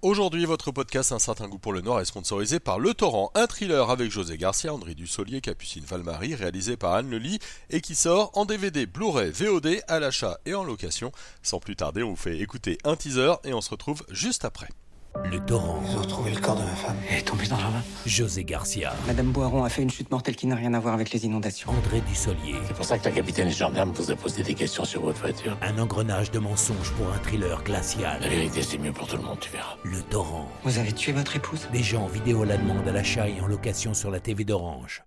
Aujourd'hui, votre podcast Un certain goût pour le noir est sponsorisé par Le Torrent, un thriller avec José Garcia, André Dussolier, Capucine Valmarie, réalisé par Anne Lely et qui sort en DVD, Blu-ray, VOD, à l'achat et en location. Sans plus tarder, on vous fait écouter un teaser et on se retrouve juste après. Le torrent. Ils ont retrouvé le corps de ma femme. Elle est tombée dans la main. José Garcia. Madame Boiron a fait une chute mortelle qui n'a rien à voir avec les inondations. André Dussolier. C'est pour ça que la capitaine gendarme vous a posé des questions sur votre voiture. Un engrenage de mensonges pour un thriller glacial. La vérité, c'est mieux pour tout le monde, tu verras. Le torrent. Vous avez tué votre épouse? Déjà en vidéo à la demande à l'achat et en location sur la TV d'Orange.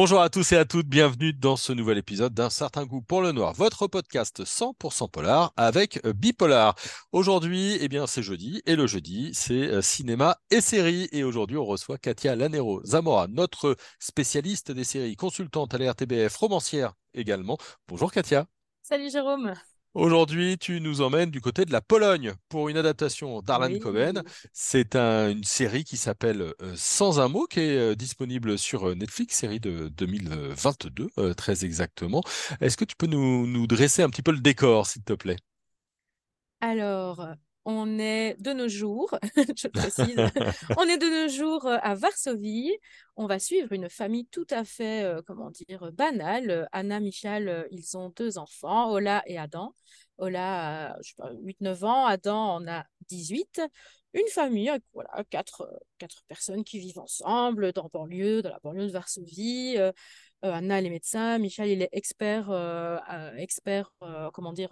Bonjour à tous et à toutes, bienvenue dans ce nouvel épisode d'un certain goût pour le noir, votre podcast 100% polar avec Bipolar. Aujourd'hui, eh bien, c'est jeudi et le jeudi, c'est euh, cinéma et séries. Et aujourd'hui, on reçoit Katia Lanero Zamora, notre spécialiste des séries, consultante à la RTBF, romancière également. Bonjour Katia. Salut Jérôme. Aujourd'hui, tu nous emmènes du côté de la Pologne pour une adaptation d'Arlan Oui. Cohen. C'est un- une série qui s'appelle euh, Sans un mot, qui est euh, disponible sur euh, Netflix, série de 2022, euh, très exactement. Est-ce que tu peux nous, nous dresser un petit peu le décor, s'il te plaît? Alors, on est de nos jours, je précise, on est de nos jours euh, à Varsovie. On va suivre une famille tout à fait, euh, comment dire, banale. Anna, Michal, euh, ils ont deux enfants, Ola et Adam. Ola a, je sais pas, 8-9 ans, Adam en a 18. Une famille avec voilà, quatre, quatre personnes qui vivent ensemble dans banlieue, dans la banlieue de Varsovie. Anna, elle est médecin, Michal, il est expert, expert comment dire,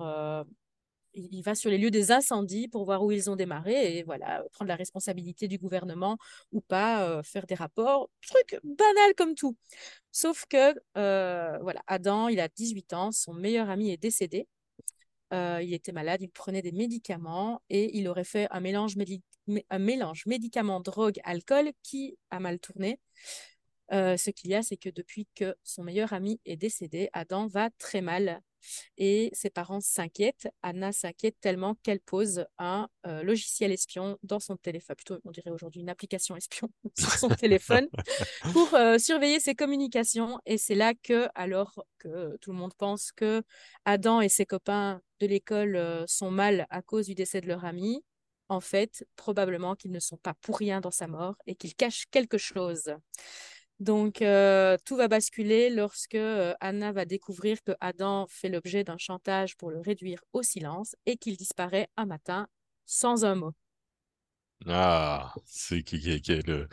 il va sur les lieux des incendies pour voir où ils ont démarré et voilà, prendre la responsabilité du gouvernement ou pas, euh, faire des rapports, truc banal comme tout. Sauf que, euh, voilà, Adam, il a 18 ans, son meilleur ami est décédé. Euh, il était malade, il prenait des médicaments et il aurait fait un mélange, un mélange médicament, drogue, alcool qui a mal tourné. Ce qu'il y a, c'est que depuis que son meilleur ami est décédé, Adam va très mal et ses parents s'inquiètent. Anna s'inquiète tellement qu'elle pose un euh, logiciel espion dans son téléphone, plutôt on dirait aujourd'hui une application espion sur son téléphone pour euh, surveiller ses communications. Et c'est là que, alors que tout le monde pense que Adam et ses copains de l'école euh, sont mal à cause du décès de leur ami, en fait, probablement qu'ils ne sont pas pour rien dans sa mort et qu'ils cachent quelque chose. Donc, euh, tout va basculer lorsque euh, Anna va découvrir que Adam fait l'objet d'un chantage pour le réduire au silence et qu'il disparaît un matin sans un mot. Ah, c'est qui- qui- quelle,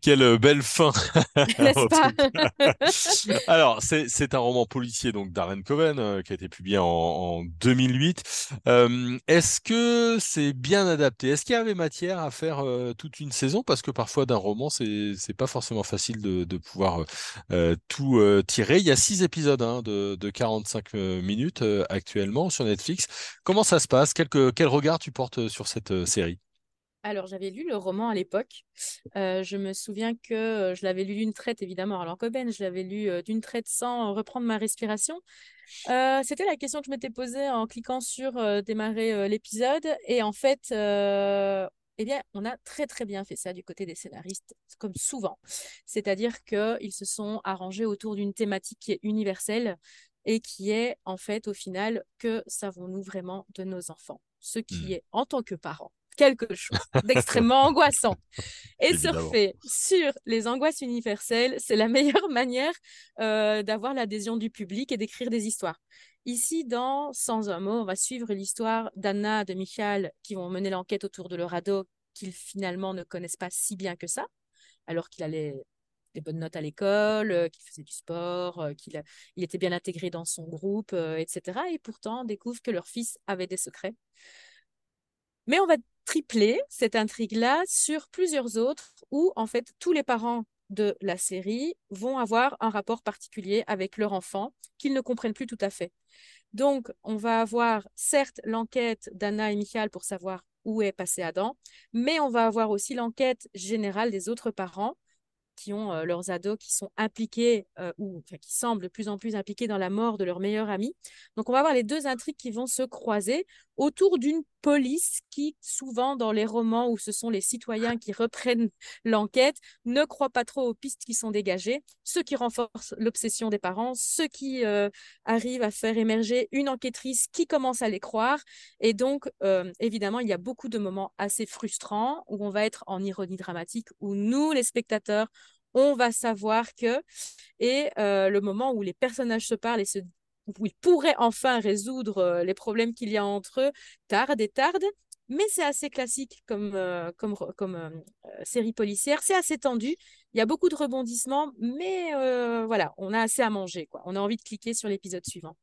quelle belle fin. Alors, c'est c'est un roman policier donc d'Arlen Cohen euh, qui a été publié en, en 2008. Euh, est-ce que c'est bien adapté? Est-ce qu'il y avait matière à faire euh, toute une saison? Parce que parfois d'un roman, c'est c'est pas forcément facile de, de pouvoir euh, euh, tout euh, tirer. Il y a six épisodes hein, de, de 45 euh, minutes euh, actuellement sur Netflix. Comment ça se passe? Quel, que- quel regard tu portes sur cette euh, série? Alors, j'avais lu le roman à l'époque. Euh, je me souviens que euh, je l'avais lu d'une traite, évidemment, Arlan Coben. Je l'avais lu euh, d'une traite sans reprendre ma respiration. Euh, c'était la question que je m'étais posée en cliquant sur euh, démarrer l'épisode. Et en fait, eh bien, on a très, très bien fait ça du côté des scénaristes, comme souvent. C'est-à-dire qu'ils se sont arrangés autour d'une thématique qui est universelle et qui est, en fait, au final, que savons-nous vraiment de nos enfants? Ce qui Hmm. est, en tant que parent, quelque chose d'extrêmement angoissant. Et Évidemment. surfer sur les angoisses universelles, c'est la meilleure manière euh, d'avoir l'adhésion du public et d'écrire des histoires. Ici, dans Sans un mot, on va suivre l'histoire d'Anna, de Michal, qui vont mener l'enquête autour de leur ado qu'ils finalement ne connaissent pas si bien que ça, alors qu'il allait des bonnes notes à l'école, euh, qu'il faisait du sport, euh, qu'il il était bien intégré dans son groupe, euh, etc. Et pourtant, découvre que leur fils avait des secrets. Mais on va tripler cette intrigue-là sur plusieurs autres où, en fait, tous les parents de la série vont avoir un rapport particulier avec leur enfant qu'ils ne comprennent plus tout à fait. Donc, on va avoir certes l'enquête d'Anna et Michael pour savoir où est passé Adam, mais on va avoir aussi l'enquête générale des autres parents qui ont euh, leurs ados qui sont impliqués euh, ou qui semblent de plus en plus impliqués dans la mort de leur meilleur ami. Donc, on va avoir les deux intrigues qui vont se croiser autour d'une police qui, souvent dans les romans où ce sont les citoyens qui reprennent l'enquête, ne croient pas trop aux pistes qui sont dégagées, ce qui renforce l'obsession des parents, ce qui euh, arrive à faire émerger une enquêtrice qui commence à les croire. Et donc, euh, évidemment, il y a beaucoup de moments assez frustrants où on va être en ironie dramatique, où nous, les spectateurs, on va savoir que, et euh, le moment où les personnages se parlent et se ils pourraient enfin résoudre euh, les problèmes qu'il y a entre eux, tarde et tarde. Mais c'est assez classique comme, euh, euh, série policière. C'est assez tendu. Il y a beaucoup de rebondissements, mais voilà, on a assez à manger. Quoi. On a envie de cliquer sur l'épisode suivant.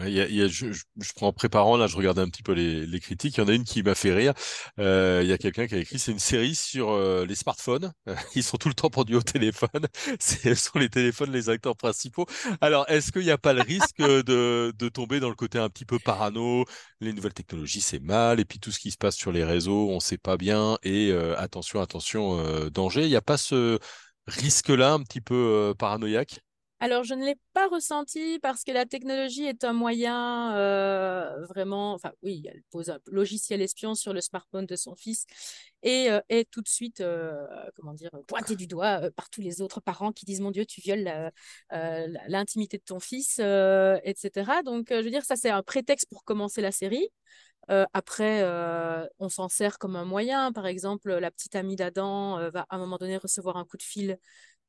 Je, prends en préparant, là, je regardais un petit peu les, critiques. Il y en a une qui m'a fait rire. Euh, il y a quelqu'un qui a écrit, c'est une série sur euh, les smartphones. Ils sont tout le temps pendus au téléphone. Ce sont les téléphones les acteurs principaux. Alors, est-ce qu'il n'y a pas le risque de, tomber dans le côté un petit peu parano? Les nouvelles technologies, c'est mal. Et puis tout ce qui se passe sur les réseaux, on ne sait pas bien. Et euh, attention, attention, danger. Il n'y a pas ce risque-là un petit peu paranoïaque? Alors, je ne l'ai pas ressenti parce que la technologie est un moyen euh, vraiment. Enfin, oui, elle pose un logiciel espion sur le smartphone de son fils et euh, est tout de suite, euh, comment dire, pointé du doigt par tous les autres parents qui disent Mon Dieu, tu violes l'intimité de ton fils, etc. Donc, je veux dire, ça, c'est un prétexte pour commencer la série. Après, on s'en sert comme un moyen. Par exemple, la petite amie d'Adam va à un moment donné recevoir un coup de fil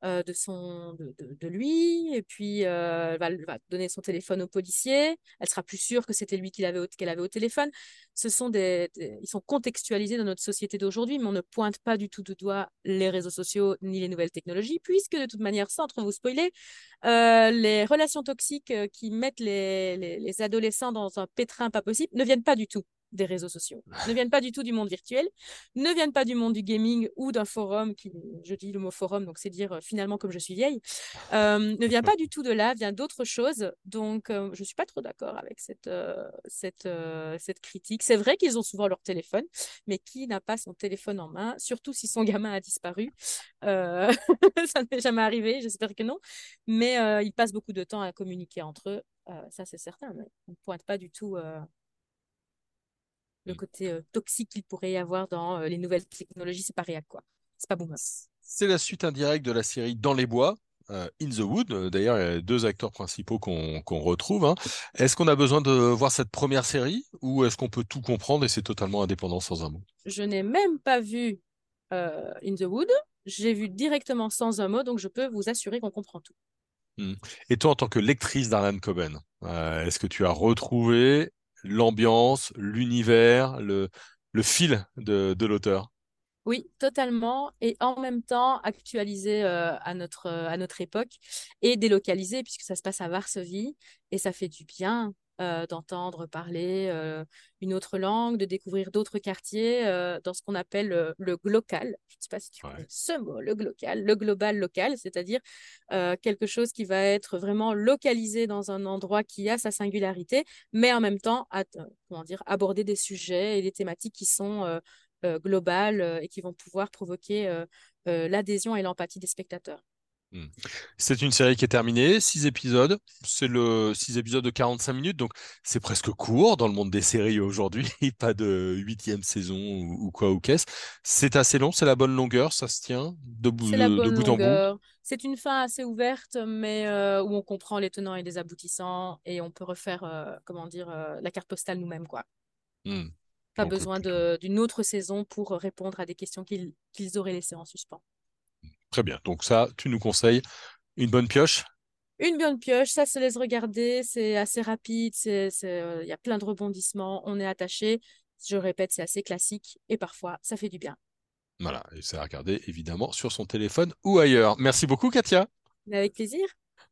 de, son, de, de, lui, et puis elle va, va, donner son téléphone au policier. Elle sera plus sûre que c'était lui qu'elle avait, avait au téléphone. Ce sont des, ils sont contextualisés dans notre société d'aujourd'hui, mais on ne pointe pas du tout de doigt les réseaux sociaux ni les nouvelles technologies, puisque de toute manière, sans trop vous spoiler, les relations toxiques qui mettent les, les adolescents dans un pétrin pas possible ne viennent pas du tout des réseaux sociaux, ne viennent pas du tout du monde virtuel, ne viennent pas du monde du gaming ou d'un forum, qui, je dis le mot forum, donc c'est dire euh, finalement comme je suis vieille, euh, ne vient pas du tout de là, vient d'autres choses. Donc euh, je ne suis pas trop d'accord avec cette, cette, cette critique. C'est vrai qu'ils ont souvent leur téléphone, mais qui n'a pas son téléphone en main, surtout si son gamin a disparu. Ça n'est jamais arrivé, j'espère que non, mais ils passent beaucoup de temps à communiquer entre eux. ça c'est certain, mais on ne pointe pas du tout le côté euh, toxique qu'il pourrait y avoir dans euh, les nouvelles technologies, c'est pas réel, quoi. C'est pas boomer. C'est la suite indirecte de la série Dans les bois. Euh, In the Wood, d'ailleurs, il y a deux acteurs principaux qu'on qu retrouve. Hein. Est-ce qu'on a besoin de voir cette première série ou est-ce qu'on peut tout comprendre et c'est totalement indépendant sans un mot? Je n'ai même pas vu euh, In the Wood. J'ai vu directement sans un mot, donc je peux vous assurer qu'on comprend tout. Mmh. Et toi, en tant que lectrice d'Arlan Coben, euh, est-ce que tu as retrouvé l'ambiance, l'univers, le, le fil de, de l'auteur. Oui, totalement. Et en même temps, actualisé euh, à, notre, à notre époque et délocalisé, puisque ça se passe à Varsovie. Et ça fait du bien euh, d'entendre parler euh, une autre langue, de découvrir d'autres quartiers euh, dans ce qu'on appelle le, glocal. Je ne sais pas si tu ouais. connais ce mot, le glocal, le global local, c'est-à-dire quelque chose qui va être vraiment localisé dans un endroit qui a sa singularité, mais en même temps à, comment dire, aborder des sujets et des thématiques qui sont globales et qui vont pouvoir provoquer l'adhésion et l'empathie des spectateurs. Hmm. C'est une série qui est terminée, six épisodes. C'est le six épisodes de 45 minutes, donc c'est presque court dans le monde des séries aujourd'hui. Pas de huitième saison ou, ou, quoi ou qu'est-ce. C'est assez long, c'est la bonne longueur, ça se tient de, bout, de, de bout en bout. C'est une fin assez ouverte, mais euh, où on comprend les tenants et les aboutissants et on peut refaire, euh, comment dire, euh, la carte postale nous-mêmes, quoi. Hmm. Pas besoin d'une autre saison pour répondre à des questions qu'ils qu auraient laissées en suspens. Très bien. Donc ça, tu nous conseilles une bonne pioche? Une bonne pioche, ça se laisse regarder, c'est assez rapide, il euh, y a plein de rebondissements, on est attaché. Je répète, c'est assez classique et parfois, ça fait du bien. Voilà, et c'est à regarder évidemment sur son téléphone ou ailleurs. Merci beaucoup, Katia. Avec plaisir.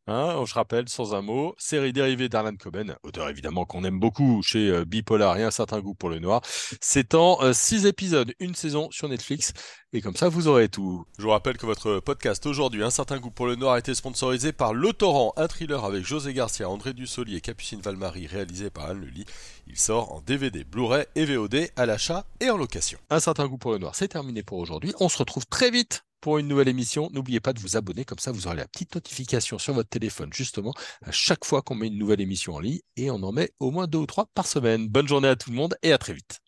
Hein, je rappelle, sans un mot, série dérivée d'Arlan Coben, auteur évidemment qu'on aime beaucoup chez euh, Bipolar et un certain goût pour le noir. C'est en euh, six épisodes, une saison sur Netflix, et comme ça vous aurez tout. Je vous rappelle que votre podcast aujourd'hui, Un certain goût pour le noir, a été sponsorisé par Le Torrent, un thriller avec José Garcia, André Dussoli et Capucine Valmarie, réalisé par Anne Lully. Il sort en DVD, Blu-ray et VOD à l'achat et en location. Un certain goût pour le noir, c'est terminé pour aujourd'hui. On se retrouve très vite pour une nouvelle émission. N'oubliez pas de vous abonner, comme ça vous aurez la petite notification sur votre téléphone, justement, à chaque fois qu'on met une nouvelle émission en ligne, et on en met au moins deux ou trois par semaine. Bonne journée à tout le monde et à très vite.